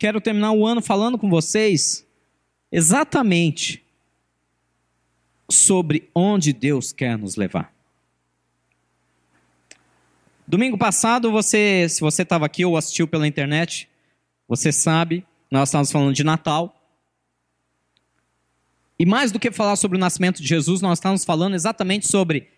quero terminar o ano falando com vocês exatamente sobre onde Deus quer nos levar. Domingo passado, você, se você estava aqui ou assistiu pela internet, você sabe, nós estávamos falando de Natal. E mais do que falar sobre o nascimento de Jesus, nós estamos falando exatamente sobre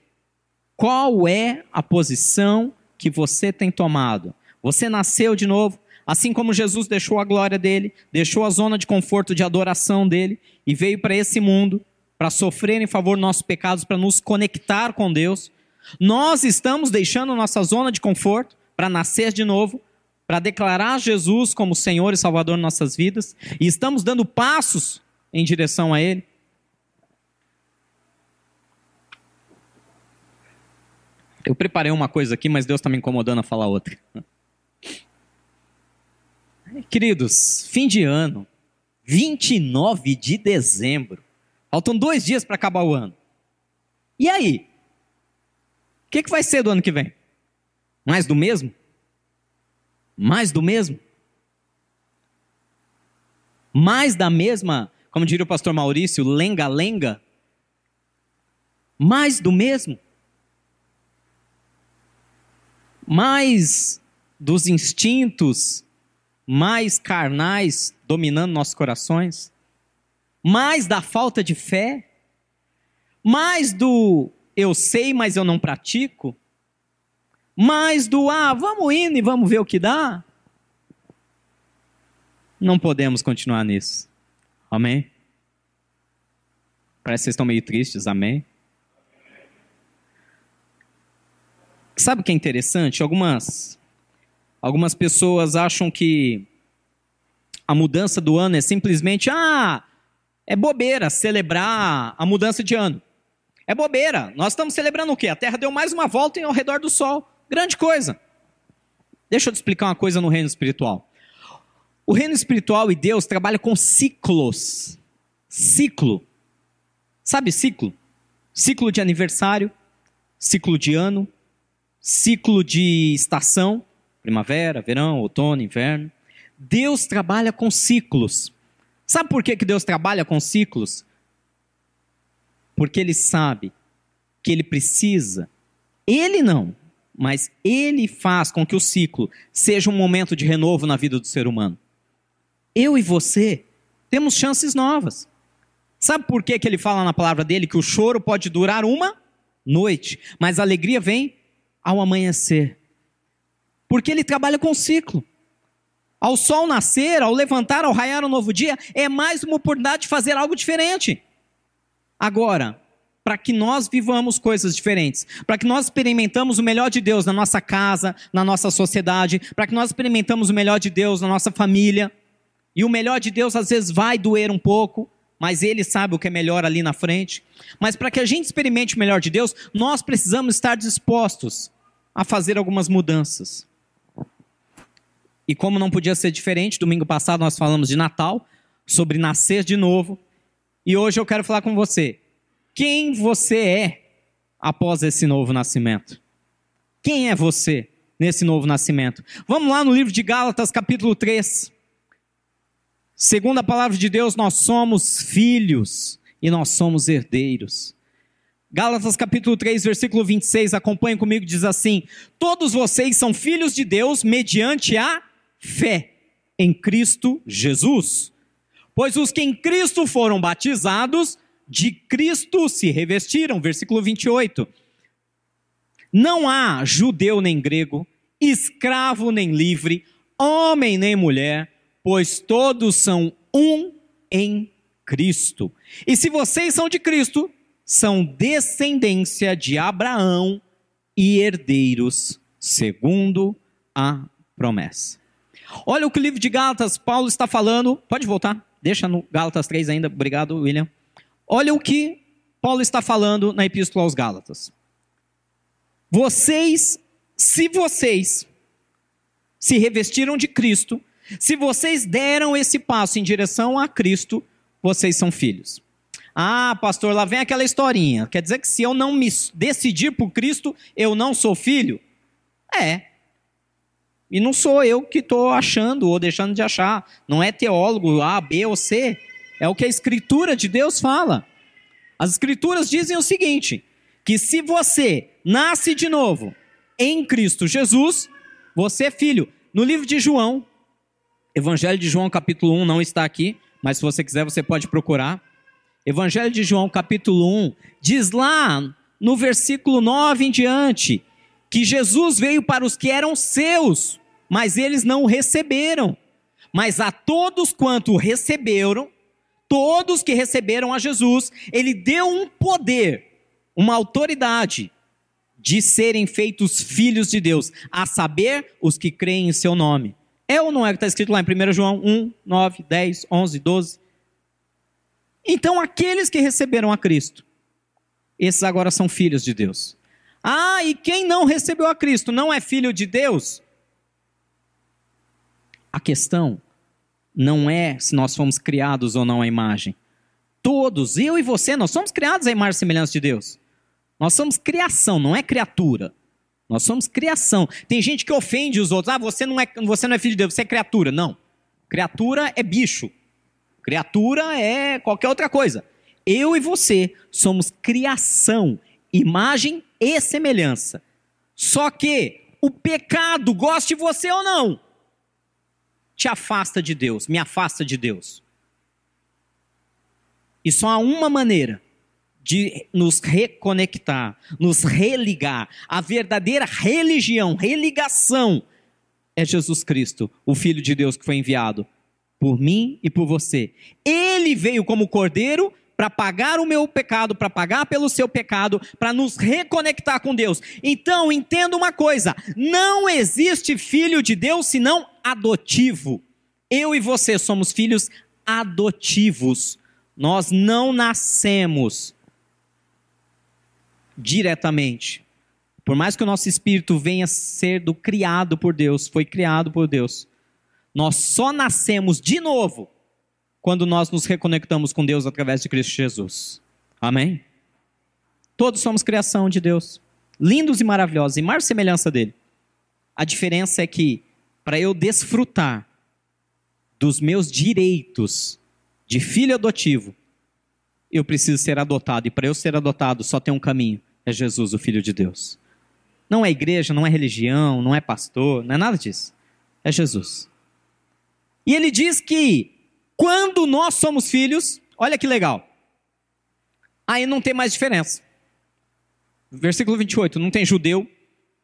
qual é a posição que você tem tomado. Você nasceu de novo, assim como Jesus deixou a glória dele, deixou a zona de conforto de adoração dele e veio para esse mundo para sofrer em favor dos nossos pecados, para nos conectar com Deus. Nós estamos deixando nossa zona de conforto para nascer de novo, para declarar Jesus como Senhor e Salvador em nossas vidas, e estamos dando passos em direção a Ele. Eu preparei uma coisa aqui, mas Deus está me incomodando a falar outra. Queridos, fim de ano, 29 de dezembro. Faltam dois dias para acabar o ano. E aí? O que, que vai ser do ano que vem? Mais do mesmo? Mais do mesmo? Mais da mesma, como diria o pastor Maurício, lenga-lenga? Mais do mesmo? mais dos instintos mais carnais dominando nossos corações, mais da falta de fé, mais do eu sei, mas eu não pratico, mais do ah, vamos indo e vamos ver o que dá. Não podemos continuar nisso. Amém? Parece que vocês estão meio tristes, amém? Sabe o que é interessante? Algumas, algumas pessoas acham que a mudança do ano é simplesmente, ah, é bobeira celebrar a mudança de ano. É bobeira. Nós estamos celebrando o quê? A Terra deu mais uma volta ao redor do Sol. Grande coisa. Deixa eu te explicar uma coisa no reino espiritual. O reino espiritual e Deus trabalham com ciclos. Ciclo. Sabe ciclo? Ciclo de aniversário, ciclo de ano, ciclo de estação, primavera, verão, outono, inverno. Deus trabalha com ciclos. Sabe por que, que Deus trabalha com ciclos? Porque Ele sabe que Ele precisa, Ele não, mas Ele faz com que o ciclo seja um momento de renovo na vida do ser humano. Eu e você temos chances novas. Sabe por que, que ele fala na palavra dele que o choro pode durar uma noite, mas a alegria vem ao amanhecer. Porque ele trabalha com ciclo. Ao sol nascer, ao levantar, ao raiar um novo dia, é mais uma oportunidade de fazer algo diferente. Agora, para que nós vivamos coisas diferentes, para que nós experimentamos o melhor de Deus na nossa casa, na nossa sociedade, para que nós experimentamos o melhor de Deus na nossa família, e o melhor de Deus às vezes vai doer um pouco, mas Ele sabe o que é melhor ali na frente. Mas para que a gente experimente o melhor de Deus, nós precisamos estar dispostos a fazer algumas mudanças. E como não podia ser diferente, domingo passado nós falamos de Natal, sobre nascer de novo. E hoje eu quero falar com você. Quem você é após esse novo nascimento? Quem é você nesse novo nascimento? Vamos lá no livro de Gálatas, capítulo 3. Segundo a palavra de Deus, nós somos filhos e nós somos herdeiros. Gálatas capítulo 3, versículo 26, acompanha comigo, diz assim: Todos vocês são filhos de Deus mediante a fé em Cristo Jesus. Pois os que em Cristo foram batizados, de Cristo se revestiram. Versículo 28. Não há judeu nem grego, escravo nem livre, homem nem mulher, pois todos são um em Cristo. E se vocês são de Cristo, são descendência de Abraão e herdeiros segundo a promessa. Olha o que o livro de Gálatas, Paulo está falando. Pode voltar, deixa no Gálatas 3 ainda. Obrigado, William. Olha o que Paulo está falando na Epístola aos Gálatas. Vocês, se vocês se revestiram de Cristo, se vocês deram esse passo em direção a Cristo, vocês são filhos. Ah, pastor, lá vem aquela historinha. Quer dizer que se eu não me decidir por Cristo, eu não sou filho? É. E não sou eu que estou achando ou deixando de achar. Não é teólogo A, B ou C. É o que a Escritura de Deus fala. As Escrituras dizem o seguinte: que se você nasce de novo em Cristo Jesus, você é filho. No livro de João, Evangelho de João, capítulo 1, não está aqui, mas se você quiser, você pode procurar. Evangelho de João, capítulo 1, diz lá no versículo 9 em diante que Jesus veio para os que eram seus, mas eles não o receberam. Mas a todos quanto receberam, todos que receberam a Jesus, ele deu um poder, uma autoridade de serem feitos filhos de Deus, a saber, os que creem em seu nome. É ou não é que está escrito lá em 1 João 1, 9, 10, 11, 12? Então, aqueles que receberam a Cristo, esses agora são filhos de Deus. Ah, e quem não recebeu a Cristo não é filho de Deus? A questão não é se nós fomos criados ou não à imagem. Todos, eu e você, nós somos criados à imagem e semelhança de Deus. Nós somos criação, não é criatura. Nós somos criação. Tem gente que ofende os outros. Ah, você não é, você não é filho de Deus, você é criatura. Não. Criatura é bicho. Criatura é qualquer outra coisa. Eu e você somos criação, imagem e semelhança. Só que o pecado, goste você ou não, te afasta de Deus, me afasta de Deus. E só há uma maneira de nos reconectar, nos religar. A verdadeira religião, religação, é Jesus Cristo, o Filho de Deus que foi enviado por mim e por você. Ele veio como cordeiro para pagar o meu pecado, para pagar pelo seu pecado, para nos reconectar com Deus. Então, entenda uma coisa: não existe filho de Deus senão adotivo. Eu e você somos filhos adotivos. Nós não nascemos diretamente. Por mais que o nosso espírito venha ser do criado por Deus, foi criado por Deus. Nós só nascemos de novo quando nós nos reconectamos com Deus através de Cristo Jesus. Amém? Todos somos criação de Deus, lindos e maravilhosos, em mais semelhança dele. A diferença é que, para eu desfrutar dos meus direitos de filho adotivo, eu preciso ser adotado. E para eu ser adotado, só tem um caminho: é Jesus, o Filho de Deus. Não é igreja, não é religião, não é pastor, não é nada disso. É Jesus. E ele diz que quando nós somos filhos, olha que legal, aí não tem mais diferença. Versículo 28, não tem judeu,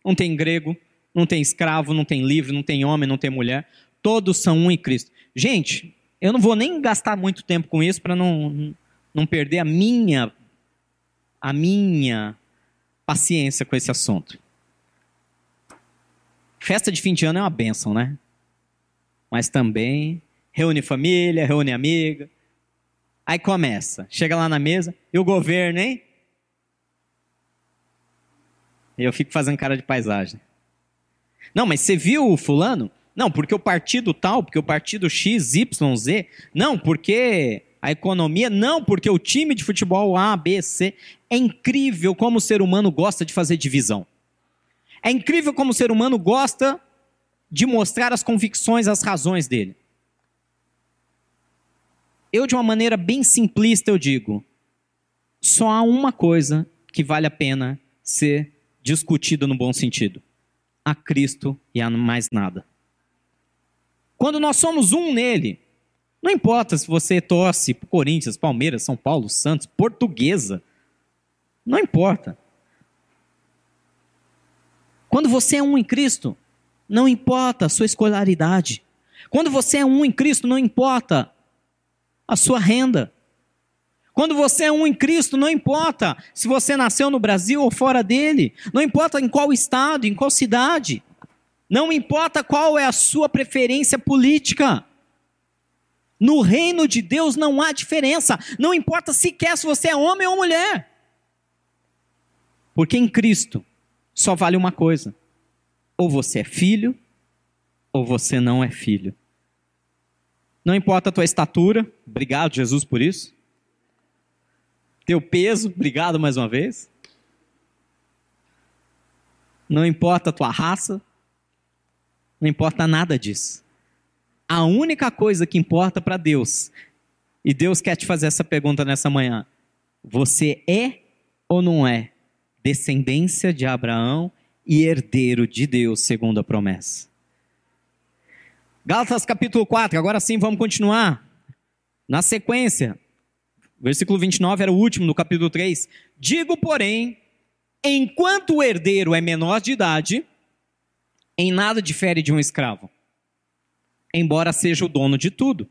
não tem grego, não tem escravo, não tem livre, não tem homem, não tem mulher, todos são um em Cristo. Gente, eu não vou nem gastar muito tempo com isso para não, não perder a minha a minha paciência com esse assunto. Festa de fim de ano é uma benção, né? Mas também reúne família, reúne amiga. Aí começa, chega lá na mesa, e o governo, hein? E eu fico fazendo cara de paisagem. Não, mas você viu o fulano? Não, porque o partido tal, porque o partido X, Y, Z. Não, porque a economia. Não, porque o time de futebol A, B, C. É incrível como o ser humano gosta de fazer divisão. É incrível como o ser humano gosta de mostrar as convicções, as razões dele. Eu, de uma maneira bem simplista, eu digo: só há uma coisa que vale a pena ser discutida no bom sentido: a Cristo e a mais nada. Quando nós somos um nele, não importa se você torce Corinthians, Palmeiras, São Paulo, Santos, Portuguesa, não importa. Quando você é um em Cristo, não importa a sua escolaridade. Quando você é um em Cristo, não importa a sua renda. Quando você é um em Cristo, não importa se você nasceu no Brasil ou fora dele, não importa em qual estado, em qual cidade, não importa qual é a sua preferência política. No reino de Deus não há diferença, não importa sequer se você é homem ou mulher. Porque em Cristo só vale uma coisa: ou você é filho, ou você não é filho. Não importa a tua estatura, obrigado, Jesus, por isso. Teu peso, obrigado mais uma vez. Não importa a tua raça. Não importa nada disso. A única coisa que importa para Deus, e Deus quer te fazer essa pergunta nessa manhã: você é ou não é descendência de Abraão e herdeiro de Deus, segundo a promessa? Gálatas capítulo 4, agora sim vamos continuar. Na sequência, versículo 29 era o último do capítulo 3. Digo, porém, enquanto o herdeiro é menor de idade, em nada difere de um escravo, embora seja o dono de tudo.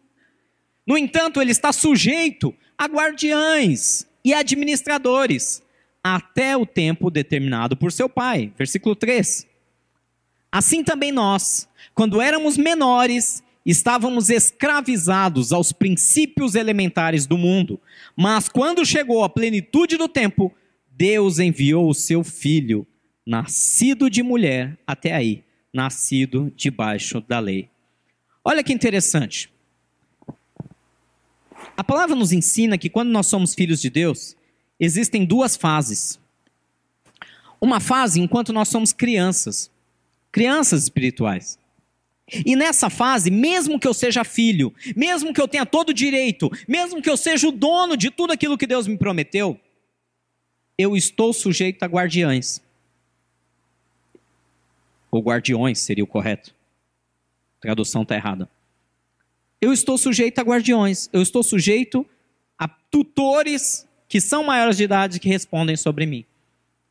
No entanto, ele está sujeito a guardiães e administradores, até o tempo determinado por seu pai. Versículo 3. Assim também nós, quando éramos menores, estávamos escravizados aos princípios elementares do mundo. Mas quando chegou a plenitude do tempo, Deus enviou o seu filho, nascido de mulher, até aí, nascido debaixo da lei. Olha que interessante. A palavra nos ensina que quando nós somos filhos de Deus, existem duas fases. Uma fase enquanto nós somos crianças, crianças espirituais. E nessa fase, mesmo que eu seja filho, mesmo que eu tenha todo o direito, mesmo que eu seja o dono de tudo aquilo que Deus me prometeu, eu estou sujeito a guardiães. Ou guardiões seria o correto. A tradução está errada. Eu estou sujeito a guardiões, eu estou sujeito a tutores que são maiores de idade que respondem sobre mim,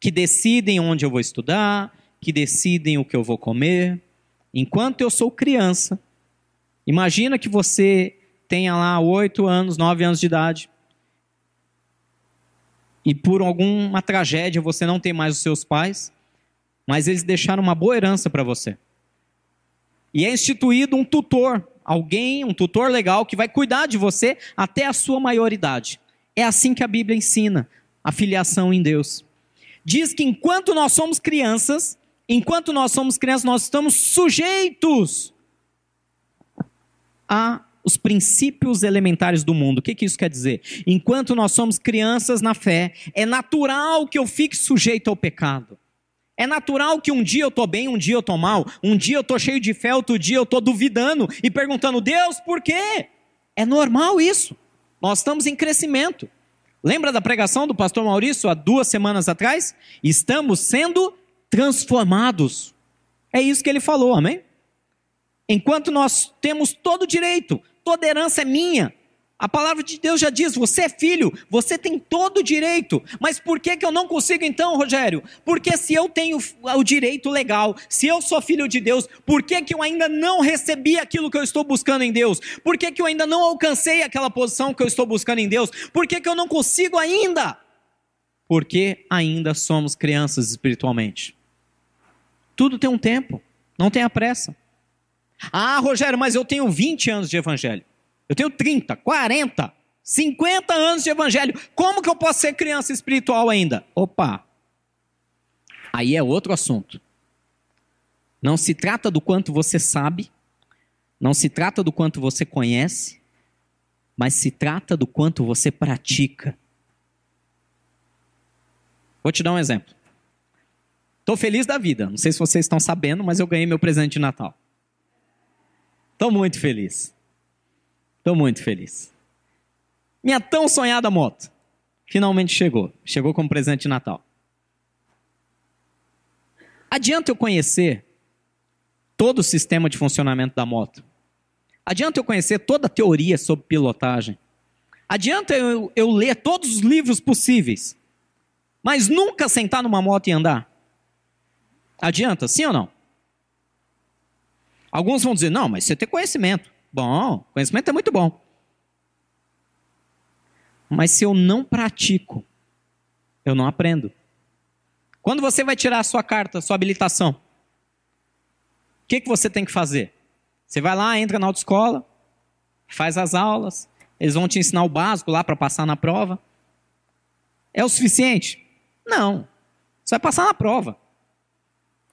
que decidem onde eu vou estudar, que decidem o que eu vou comer, enquanto eu sou criança. Imagina que você tenha lá oito anos, nove anos de idade, e por alguma tragédia você não tem mais os seus pais, mas eles deixaram uma boa herança para você. E é instituído um tutor, alguém, um tutor legal que vai cuidar de você até a sua maioridade. É assim que a Bíblia ensina a filiação em Deus. Diz que enquanto nós somos crianças, enquanto nós somos crianças, nós estamos sujeitos a os princípios elementares do mundo. O que, que isso quer dizer? Enquanto nós somos crianças na fé, é natural que eu fique sujeito ao pecado. É natural que um dia eu estou bem, um dia eu estou mal, um dia eu estou cheio de fé, outro dia eu estou duvidando e perguntando, Deus, por quê? É normal isso. Nós estamos em crescimento. Lembra da pregação do pastor Maurício há duas semanas atrás? Estamos sendo transformados. É isso que ele falou, amém? Enquanto nós temos todo direito, toda herança é minha. A palavra de Deus já diz: você é filho, você tem todo o direito. Mas por que, que eu não consigo então, Rogério? Porque se eu tenho o direito legal, se eu sou filho de Deus, por que, que eu ainda não recebi aquilo que eu estou buscando em Deus? Por que, que eu ainda não alcancei aquela posição que eu estou buscando em Deus? Por que, que eu não consigo ainda? Porque ainda somos crianças espiritualmente. Tudo tem um tempo, não tenha pressa. Ah, Rogério, mas eu tenho 20 anos de evangelho. Eu tenho 30, 40, 50 anos de evangelho. Como que eu posso ser criança espiritual ainda? Opa! Aí é outro assunto. Não se trata do quanto você sabe, não se trata do quanto você conhece, mas se trata do quanto você pratica. Vou te dar um exemplo. Estou feliz da vida. Não sei se vocês estão sabendo, mas eu ganhei meu presente de Natal. Estou muito feliz. Estou muito feliz. Minha tão sonhada moto finalmente chegou. Chegou como presente de Natal. Adianta eu conhecer todo o sistema de funcionamento da moto? Adianta eu conhecer toda a teoria sobre pilotagem? Adianta eu, eu ler todos os livros possíveis, mas nunca sentar numa moto e andar? Adianta, sim ou não? Alguns vão dizer, não, mas você tem conhecimento. Bom, conhecimento é muito bom. Mas se eu não pratico, eu não aprendo. Quando você vai tirar a sua carta, a sua habilitação, o que, que você tem que fazer? Você vai lá, entra na autoescola, faz as aulas, eles vão te ensinar o básico lá para passar na prova. É o suficiente? Não. Você vai passar na prova.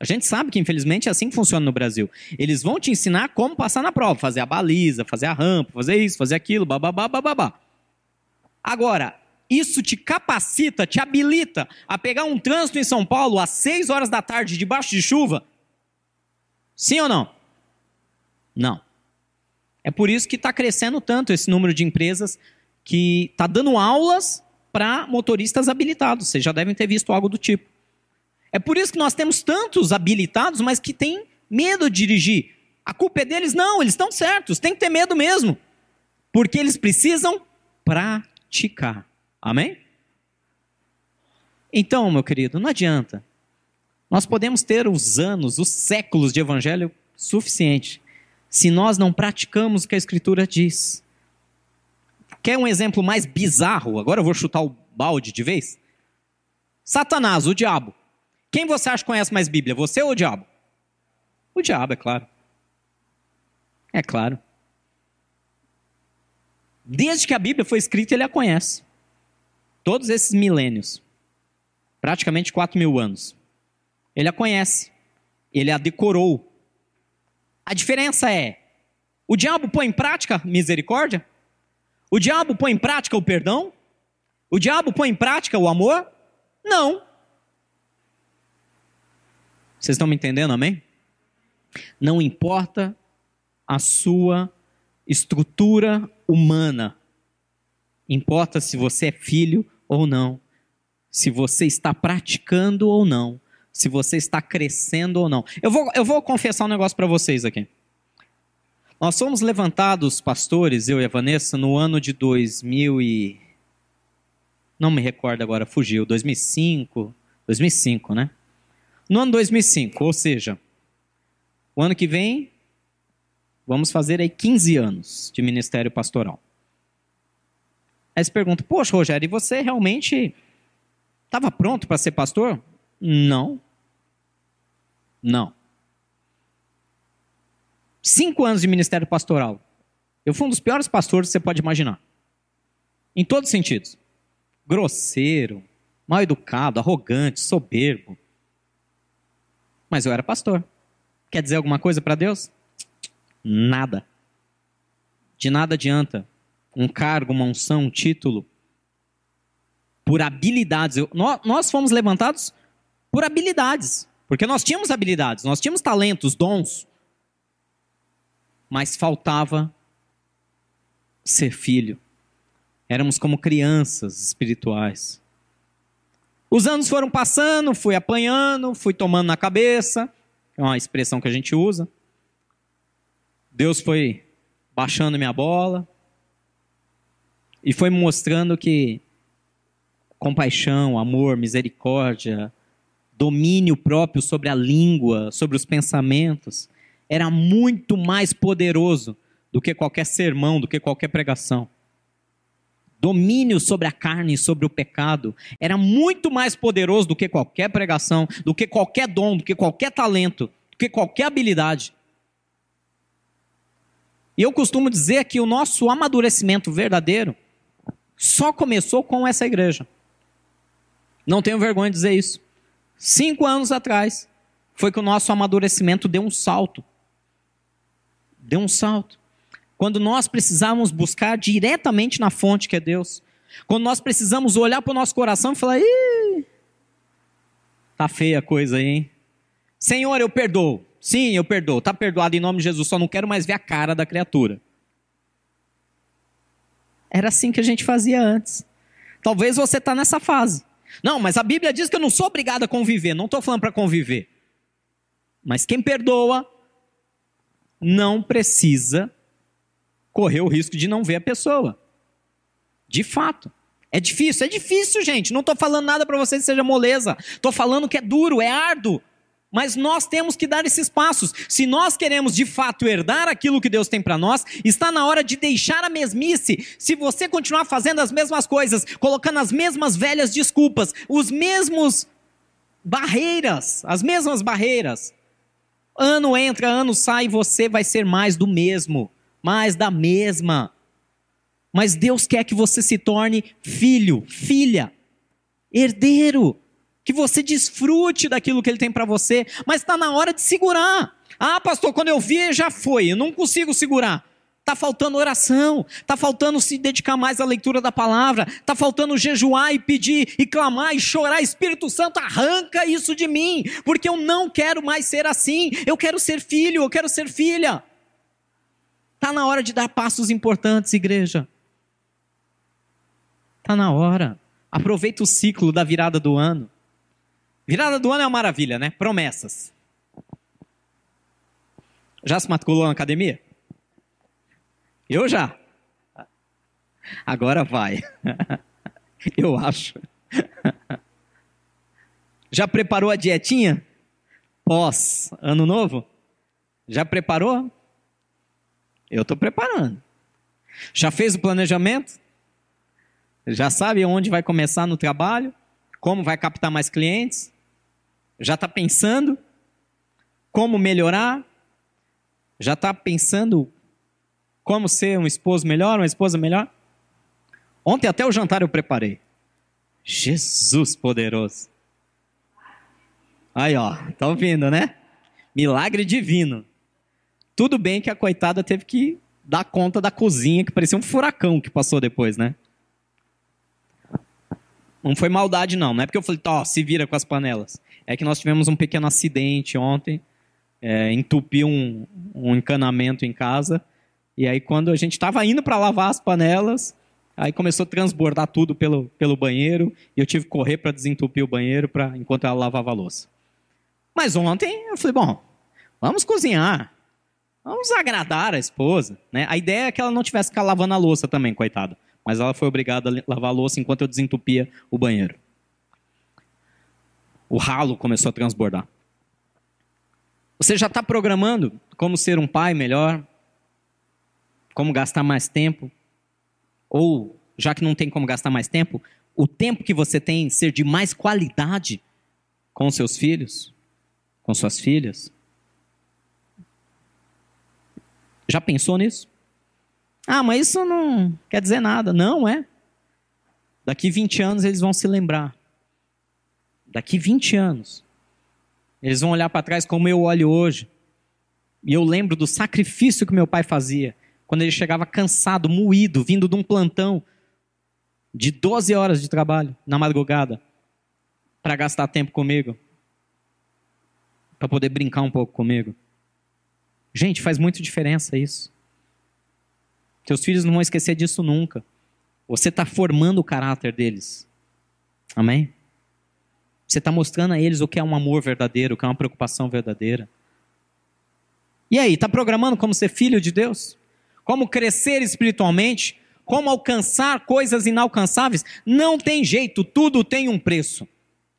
A gente sabe que, infelizmente, é assim que funciona no Brasil. Eles vão te ensinar como passar na prova, fazer a baliza, fazer a rampa, fazer isso, fazer aquilo, bababá, bababá. Agora, isso te capacita, te habilita a pegar um trânsito em São Paulo às 6 horas da tarde, debaixo de chuva? Sim ou não? Não. É por isso que está crescendo tanto esse número de empresas que está dando aulas para motoristas habilitados. Vocês já devem ter visto algo do tipo. É por isso que nós temos tantos habilitados, mas que têm medo de dirigir. A culpa é deles? Não, eles estão certos, tem que ter medo mesmo. Porque eles precisam praticar. Amém? Então, meu querido, não adianta. Nós podemos ter os anos, os séculos de evangelho suficiente, se nós não praticamos o que a Escritura diz. Quer um exemplo mais bizarro? Agora eu vou chutar o balde de vez. Satanás, o diabo. Quem você acha que conhece mais Bíblia, você ou o diabo? O diabo, é claro. É claro. Desde que a Bíblia foi escrita, ele a conhece. Todos esses milênios. Praticamente 4 mil anos. Ele a conhece. Ele a decorou. A diferença é: o diabo põe em prática misericórdia? O diabo põe em prática o perdão? O diabo põe em prática o amor? Não. Vocês estão me entendendo, amém? Não importa a sua estrutura humana, importa se você é filho ou não, se você está praticando ou não, se você está crescendo ou não. Eu vou, eu vou confessar um negócio para vocês aqui. Nós fomos levantados, pastores, eu e a Vanessa, no ano de 2000 e... Não me recordo agora, fugiu. 2005, 2005, né? No ano 2005, ou seja, o ano que vem, vamos fazer aí 15 anos de ministério pastoral. Aí você pergunta, poxa, Rogério, e você realmente estava pronto para ser pastor? Não. Não. Cinco anos de ministério pastoral. Eu fui um dos piores pastores que você pode imaginar. Em todos os sentidos. Grosseiro, mal educado, arrogante, soberbo. Mas eu era pastor. Quer dizer alguma coisa para Deus? Nada. De nada adianta um cargo, uma unção, um título, por habilidades. Eu, nós, nós fomos levantados por habilidades. Porque nós tínhamos habilidades, nós tínhamos talentos, dons. Mas faltava ser filho. Éramos como crianças espirituais. Os anos foram passando, fui apanhando, fui tomando na cabeça, é uma expressão que a gente usa. Deus foi baixando minha bola e foi me mostrando que compaixão, amor, misericórdia, domínio próprio sobre a língua, sobre os pensamentos, era muito mais poderoso do que qualquer sermão, do que qualquer pregação domínio sobre a carne e sobre o pecado era muito mais poderoso do que qualquer pregação, do que qualquer dom, do que qualquer talento, do que qualquer habilidade. E eu costumo dizer que o nosso amadurecimento verdadeiro só começou com essa igreja. Não tenho vergonha de dizer isso. Cinco anos atrás foi que o nosso amadurecimento deu um salto. Deu um salto. Quando nós precisamos buscar diretamente na fonte que é Deus. Quando nós precisamos olhar para o nosso coração e falar: Ih, tá feia a coisa aí, hein? Senhor, eu perdoo. Sim, eu perdoo. Tá perdoado em nome de Jesus, só não quero mais ver a cara da criatura. Era assim que a gente fazia antes. Talvez você está nessa fase. Não, mas a Bíblia diz que eu não sou obrigado a conviver. Não estou falando para conviver. Mas quem perdoa não precisa correr o risco de não ver a pessoa. De fato. É difícil, é difícil, gente. Não estou falando nada para vocês que seja moleza. Estou falando que é duro, é árduo. Mas nós temos que dar esses passos. Se nós queremos de fato herdar aquilo que Deus tem para nós, está na hora de deixar a mesmice. Se você continuar fazendo as mesmas coisas, colocando as mesmas velhas desculpas, os mesmos barreiras, as mesmas barreiras, ano entra, ano sai, você vai ser mais do mesmo mais da mesma. Mas Deus quer que você se torne filho, filha, herdeiro, que você desfrute daquilo que Ele tem para você, mas está na hora de segurar. Ah, pastor, quando eu vi já foi, eu não consigo segurar. Está faltando oração, está faltando se dedicar mais à leitura da palavra, está faltando jejuar e pedir e clamar e chorar. Espírito Santo, arranca isso de mim, porque eu não quero mais ser assim. Eu quero ser filho, eu quero ser filha. Está na hora de dar passos importantes, igreja. Está na hora. Aproveita o ciclo da virada do ano. Virada do ano é uma maravilha, né? Promessas. Já se matriculou na academia? Eu já. Agora vai. Eu acho. Já preparou a dietinha? Pós ano novo? Já preparou? Eu estou preparando. Já fez o planejamento? Já sabe onde vai começar no trabalho? Como vai captar mais clientes? Já está pensando como melhorar? Já está pensando como ser um esposo melhor, uma esposa melhor? Ontem até o jantar eu preparei. Jesus poderoso. Aí, ó, tá ouvindo, né? Milagre divino. Tudo bem que a coitada teve que dar conta da cozinha, que parecia um furacão que passou depois, né? Não foi maldade, não. Não é porque eu falei, ó, se vira com as panelas. É que nós tivemos um pequeno acidente ontem, é, entupiu um, um encanamento em casa, e aí quando a gente estava indo para lavar as panelas, aí começou a transbordar tudo pelo, pelo banheiro, e eu tive que correr para desentupir o banheiro pra, enquanto ela lavava a louça. Mas ontem eu falei, bom, vamos cozinhar. Vamos agradar a esposa. Né? A ideia é que ela não tivesse que ficar lavando a louça também, coitada. Mas ela foi obrigada a lavar a louça enquanto eu desentupia o banheiro. O ralo começou a transbordar. Você já está programando como ser um pai melhor? Como gastar mais tempo? Ou, já que não tem como gastar mais tempo, o tempo que você tem ser de mais qualidade com seus filhos, com suas filhas? Já pensou nisso? Ah, mas isso não quer dizer nada. Não, é. Daqui 20 anos eles vão se lembrar. Daqui 20 anos. Eles vão olhar para trás como eu olho hoje. E eu lembro do sacrifício que meu pai fazia. Quando ele chegava cansado, moído, vindo de um plantão de 12 horas de trabalho na madrugada. Para gastar tempo comigo. Para poder brincar um pouco comigo. Gente, faz muito diferença isso. Teus filhos não vão esquecer disso nunca. Você está formando o caráter deles. Amém? Você está mostrando a eles o que é um amor verdadeiro, o que é uma preocupação verdadeira. E aí, está programando como ser filho de Deus? Como crescer espiritualmente? Como alcançar coisas inalcançáveis? Não tem jeito, tudo tem um preço.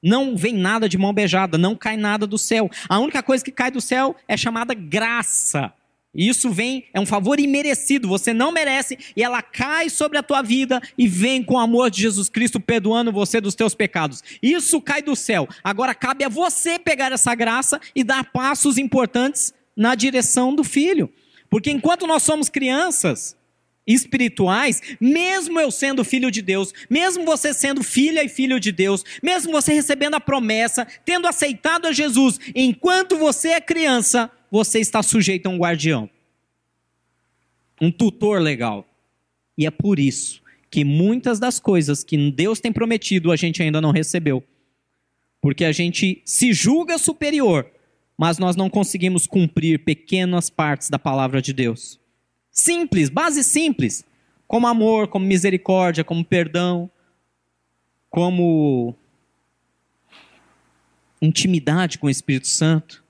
Não vem nada de mão beijada, não cai nada do céu. A única coisa que cai do céu é chamada graça. E isso vem, é um favor imerecido, você não merece, e ela cai sobre a tua vida e vem com o amor de Jesus Cristo perdoando você dos teus pecados. Isso cai do céu. Agora cabe a você pegar essa graça e dar passos importantes na direção do filho. Porque enquanto nós somos crianças, espirituais, mesmo eu sendo filho de Deus, mesmo você sendo filha e filho de Deus, mesmo você recebendo a promessa, tendo aceitado a Jesus, enquanto você é criança, você está sujeito a um guardião, um tutor legal. E é por isso que muitas das coisas que Deus tem prometido a gente ainda não recebeu. Porque a gente se julga superior, mas nós não conseguimos cumprir pequenas partes da palavra de Deus. Simples, base simples. Como amor, como misericórdia, como perdão, como intimidade com o Espírito Santo.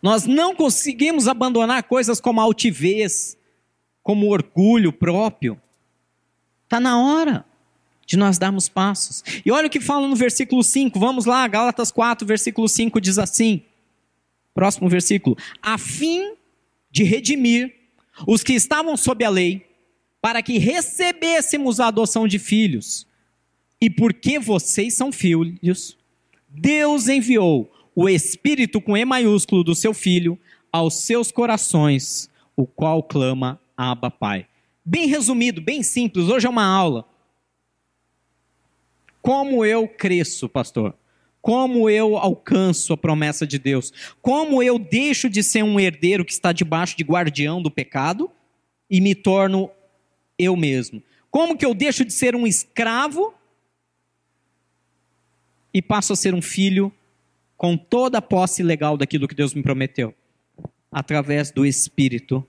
Nós não conseguimos abandonar coisas como altivez, como orgulho próprio. Está na hora de nós darmos passos. E olha o que fala no versículo 5, vamos lá, Gálatas 4, versículo 5 diz assim: próximo versículo, a fim de redimir os que estavam sob a lei, para que recebêssemos a adoção de filhos. E porque vocês são filhos, Deus enviou o Espírito com E maiúsculo do seu Filho aos seus corações, o qual clama Abba Pai. Bem resumido, bem simples, hoje é uma aula. Como eu cresço, pastor? Como eu alcanço a promessa de Deus? Como eu deixo de ser um herdeiro que está debaixo de guardião do pecado e me torno eu mesmo? Como que eu deixo de ser um escravo e passo a ser um filho com toda a posse legal daquilo que Deus me prometeu? Através do Espírito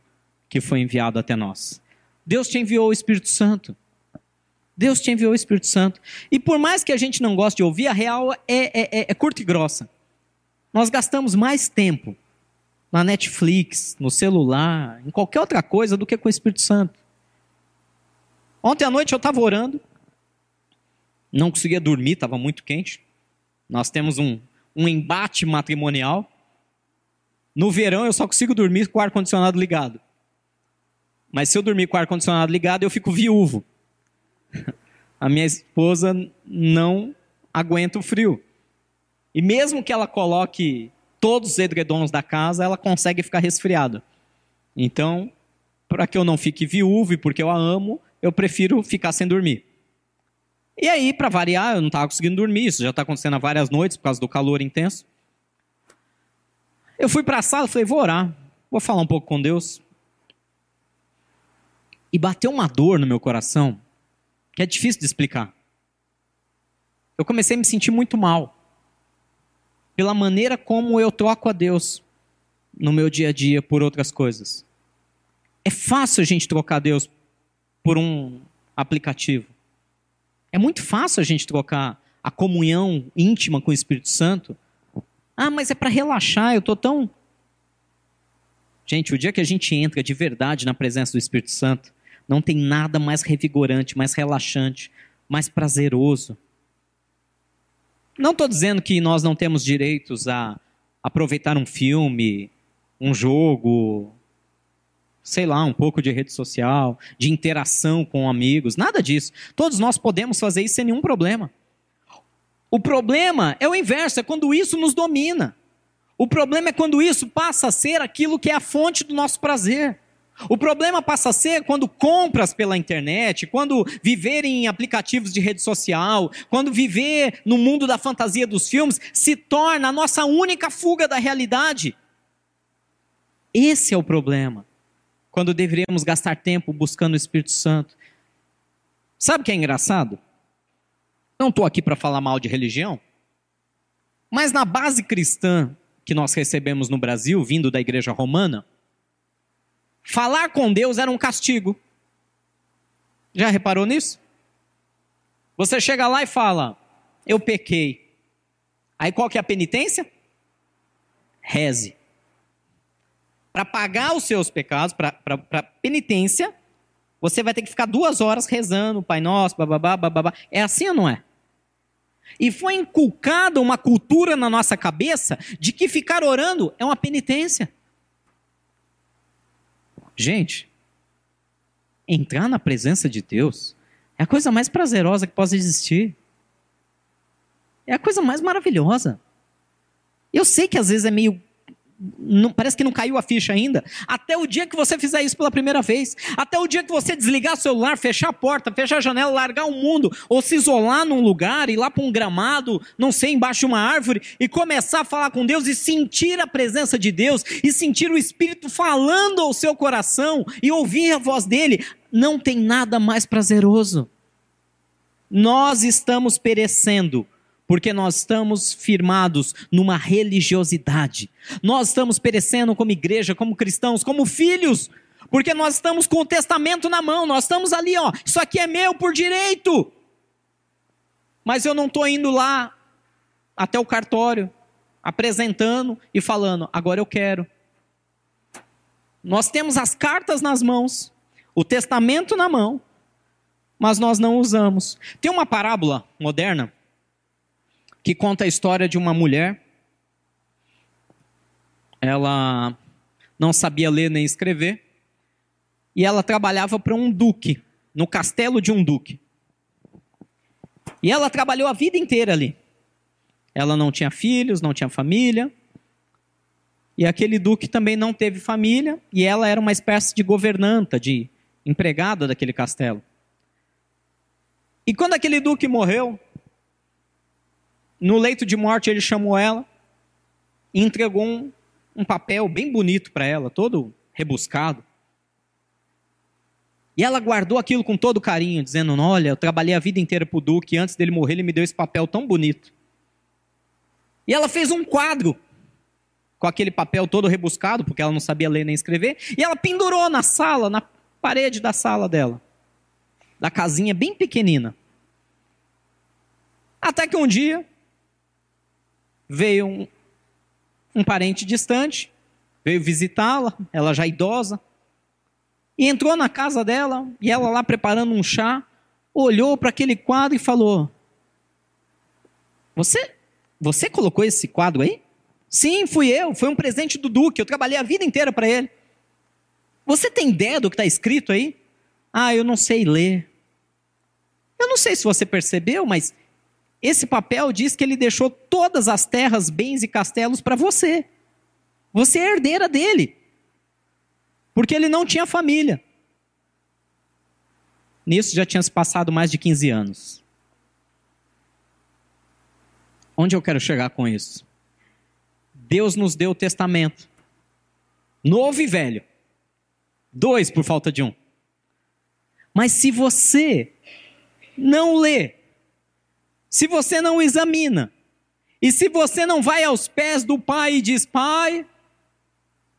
que foi enviado até nós. Deus te enviou o Espírito Santo. Deus te enviou o Espírito Santo. E por mais que a gente não goste de ouvir, a real é, é, é, é curta e grossa. Nós gastamos mais tempo na Netflix, no celular, em qualquer outra coisa do que com o Espírito Santo. Ontem à noite eu estava orando, não conseguia dormir, estava muito quente. Nós temos um, um embate matrimonial. No verão eu só consigo dormir com o ar-condicionado ligado. Mas se eu dormir com o ar-condicionado ligado, eu fico viúvo. A minha esposa não aguenta o frio. E mesmo que ela coloque todos os edredons da casa, ela consegue ficar resfriada. Então, para que eu não fique viúvo e porque eu a amo, eu prefiro ficar sem dormir. E aí, para variar, eu não estava conseguindo dormir, isso já está acontecendo há várias noites por causa do calor intenso. Eu fui para a sala e falei, vou orar, vou falar um pouco com Deus. E bateu uma dor no meu coração, que é difícil de explicar. Eu comecei a me sentir muito mal, pela maneira como eu troco a Deus no meu dia a dia por outras coisas. É fácil a gente trocar Deus por um aplicativo. É muito fácil a gente trocar a comunhão íntima com o Espírito Santo. Ah, mas é para relaxar, eu estou tão. Gente, o dia que a gente entra de verdade na presença do Espírito Santo, não tem nada mais revigorante, mais relaxante, mais prazeroso. Não estou dizendo que nós não temos direitos a aproveitar um filme, um jogo, sei lá, um pouco de rede social, de interação com amigos, nada disso. Todos nós podemos fazer isso sem nenhum problema. O problema é o inverso, é quando isso nos domina. O problema é quando isso passa a ser aquilo que é a fonte do nosso prazer. O problema passa a ser quando compras pela internet, quando viver em aplicativos de rede social, quando viver no mundo da fantasia dos filmes se torna a nossa única fuga da realidade. Esse é o problema quando deveríamos gastar tempo buscando o Espírito Santo. Sabe o que é engraçado? Não estou aqui para falar mal de religião, mas na base cristã que nós recebemos no Brasil, vindo da igreja romana, falar com Deus era um castigo. Já reparou nisso? Você chega lá e fala: Eu pequei. Aí qual que é a penitência? Reze para pagar os seus pecados, para penitência, você vai ter que ficar duas horas rezando, Pai Nosso, bababá, bababá. É assim ou não é? E foi inculcada uma cultura na nossa cabeça de que ficar orando é uma penitência. Gente, entrar na presença de Deus é a coisa mais prazerosa que pode existir. É a coisa mais maravilhosa. Eu sei que às vezes é meio não, parece que não caiu a ficha ainda. Até o dia que você fizer isso pela primeira vez, até o dia que você desligar o celular, fechar a porta, fechar a janela, largar o mundo, ou se isolar num lugar, ir lá para um gramado, não sei, embaixo de uma árvore, e começar a falar com Deus e sentir a presença de Deus, e sentir o Espírito falando ao seu coração, e ouvir a voz dele, não tem nada mais prazeroso. Nós estamos perecendo porque nós estamos firmados numa religiosidade. Nós estamos perecendo como igreja, como cristãos, como filhos, porque nós estamos com o testamento na mão, nós estamos ali, ó, isso aqui é meu por direito. Mas eu não estou indo lá até o cartório, apresentando e falando, agora eu quero. Nós temos as cartas nas mãos, o testamento na mão, mas nós não usamos. Tem uma parábola moderna que conta a história de uma mulher. Ela não sabia ler nem escrever. E ela trabalhava para um duque, no castelo de um duque. E ela trabalhou a vida inteira ali. Ela não tinha filhos, não tinha família. E aquele duque também não teve família. E ela era uma espécie de governanta, de empregada daquele castelo. E quando aquele duque morreu, no leito de morte, ele chamou ela e entregou um, um papel bem bonito para ela, todo rebuscado. E ela guardou aquilo com todo carinho, dizendo: Olha, eu trabalhei a vida inteira para o Duque, antes dele morrer, ele me deu esse papel tão bonito. E ela fez um quadro com aquele papel todo rebuscado, porque ela não sabia ler nem escrever, e ela pendurou na sala, na parede da sala dela, da casinha bem pequenina. Até que um dia veio um, um parente distante, veio visitá-la, ela já idosa, e entrou na casa dela, e ela lá preparando um chá, olhou para aquele quadro e falou: Você, você colocou esse quadro aí? Sim, fui eu. Foi um presente do Duque. Eu trabalhei a vida inteira para ele. Você tem ideia do que está escrito aí? Ah, eu não sei ler. Eu não sei se você percebeu, mas esse papel diz que ele deixou todas as terras, bens e castelos para você. Você é herdeira dele. Porque ele não tinha família. Nisso já tinha se passado mais de 15 anos. Onde eu quero chegar com isso? Deus nos deu o testamento. Novo e velho. Dois por falta de um. Mas se você não lê, se você não examina, e se você não vai aos pés do Pai e diz: Pai,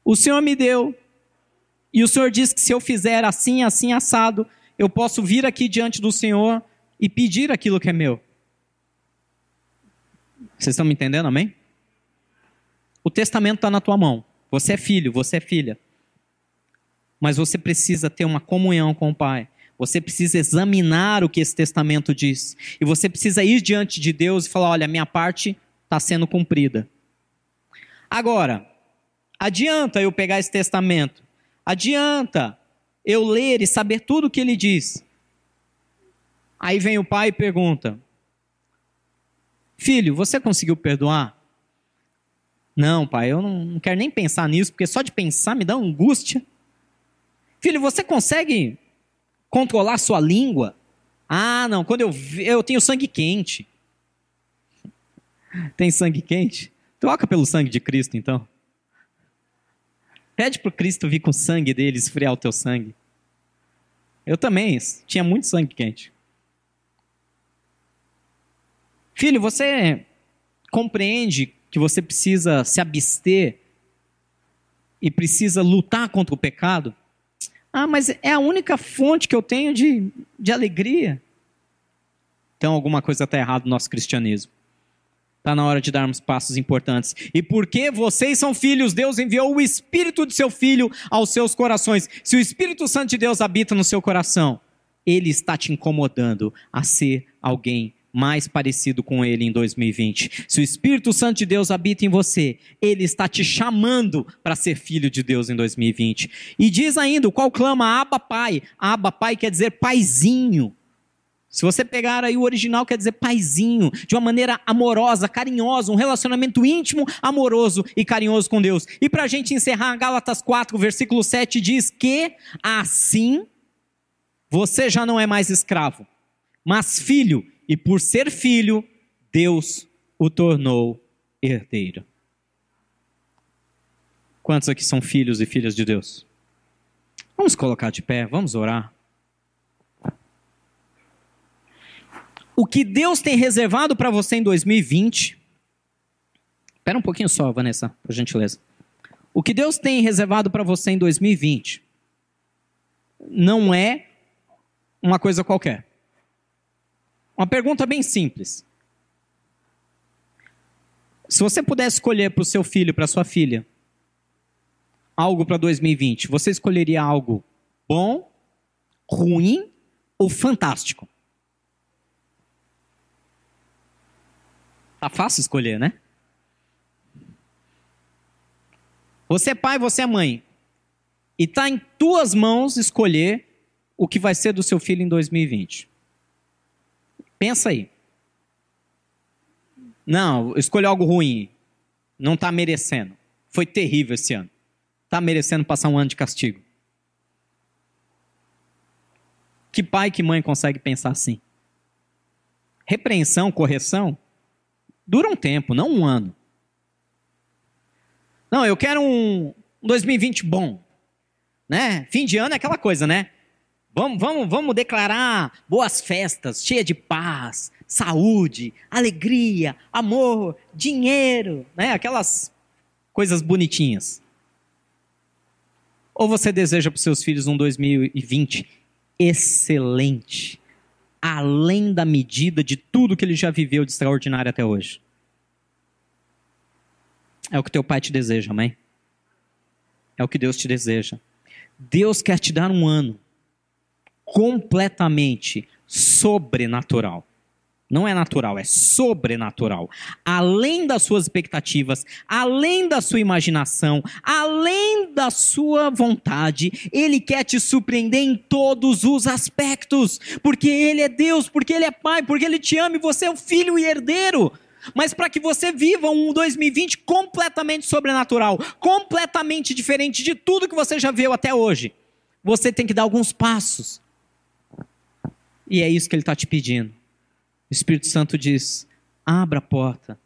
o Senhor me deu, e o Senhor diz que se eu fizer assim, assim, assado, eu posso vir aqui diante do Senhor e pedir aquilo que é meu. Vocês estão me entendendo, amém? O testamento está na tua mão. Você é filho, você é filha. Mas você precisa ter uma comunhão com o Pai. Você precisa examinar o que esse testamento diz. E você precisa ir diante de Deus e falar: olha, minha parte está sendo cumprida. Agora, adianta eu pegar esse testamento? Adianta eu ler e saber tudo o que ele diz? Aí vem o pai e pergunta: Filho, você conseguiu perdoar? Não, pai, eu não, não quero nem pensar nisso, porque só de pensar me dá angústia. Filho, você consegue controlar sua língua? Ah, não, quando eu eu tenho sangue quente. Tem sangue quente? Troca pelo sangue de Cristo, então. Pede para Cristo vir com o sangue dele esfriar o teu sangue. Eu também tinha muito sangue quente. Filho, você compreende que você precisa se abster e precisa lutar contra o pecado? Ah, mas é a única fonte que eu tenho de, de alegria. Então alguma coisa está errada no nosso cristianismo. Está na hora de darmos passos importantes. E porque vocês são filhos, Deus enviou o Espírito de seu Filho aos seus corações. Se o Espírito Santo de Deus habita no seu coração, ele está te incomodando a ser alguém mais parecido com Ele em 2020. Se o Espírito Santo de Deus habita em você, Ele está te chamando para ser filho de Deus em 2020. E diz ainda, qual clama Abba Pai. Abba Pai quer dizer paizinho. Se você pegar aí o original, quer dizer paizinho, de uma maneira amorosa, carinhosa, um relacionamento íntimo, amoroso e carinhoso com Deus. E para a gente encerrar, Gálatas 4, versículo 7 diz que assim você já não é mais escravo, mas filho, e por ser filho, Deus o tornou herdeiro. Quantos aqui são filhos e filhas de Deus? Vamos colocar de pé, vamos orar. O que Deus tem reservado para você em 2020. Espera um pouquinho só, Vanessa, por gentileza. O que Deus tem reservado para você em 2020 não é uma coisa qualquer. Uma pergunta bem simples. Se você pudesse escolher para o seu filho, para sua filha, algo para 2020, você escolheria algo bom, ruim ou fantástico? Tá fácil escolher, né? Você é pai, você é mãe. E tá em tuas mãos escolher o que vai ser do seu filho em 2020. Pensa aí. Não, escolha algo ruim. Não está merecendo. Foi terrível esse ano. Está merecendo passar um ano de castigo. Que pai, que mãe consegue pensar assim? Repreensão, correção, dura um tempo, não um ano. Não, eu quero um 2020 bom. Né? Fim de ano é aquela coisa, né? Vamos, vamos, vamos declarar boas festas, cheia de paz, saúde, alegria, amor, dinheiro, né? Aquelas coisas bonitinhas. Ou você deseja para os seus filhos um 2020 excelente, além da medida de tudo que ele já viveu de extraordinário até hoje? É o que teu pai te deseja, amém? É o que Deus te deseja. Deus quer te dar um ano completamente sobrenatural. Não é natural, é sobrenatural. Além das suas expectativas, além da sua imaginação, além da sua vontade, Ele quer te surpreender em todos os aspectos. Porque Ele é Deus, porque Ele é Pai, porque Ele te ama e você é o filho e herdeiro. Mas para que você viva um 2020 completamente sobrenatural, completamente diferente de tudo que você já viu até hoje, você tem que dar alguns passos. E é isso que Ele está te pedindo. O Espírito Santo diz: abra a porta,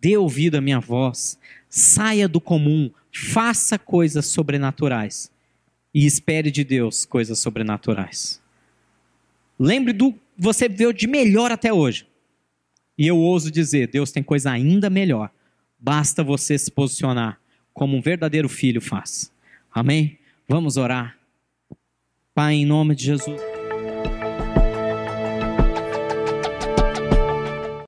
dê ouvido à minha voz, saia do comum, faça coisas sobrenaturais e espere de Deus coisas sobrenaturais. Lembre do você viu de melhor até hoje. E eu ouso dizer, Deus tem coisa ainda melhor. Basta você se posicionar como um verdadeiro filho faz. Amém? Vamos orar. Pai, em nome de Jesus.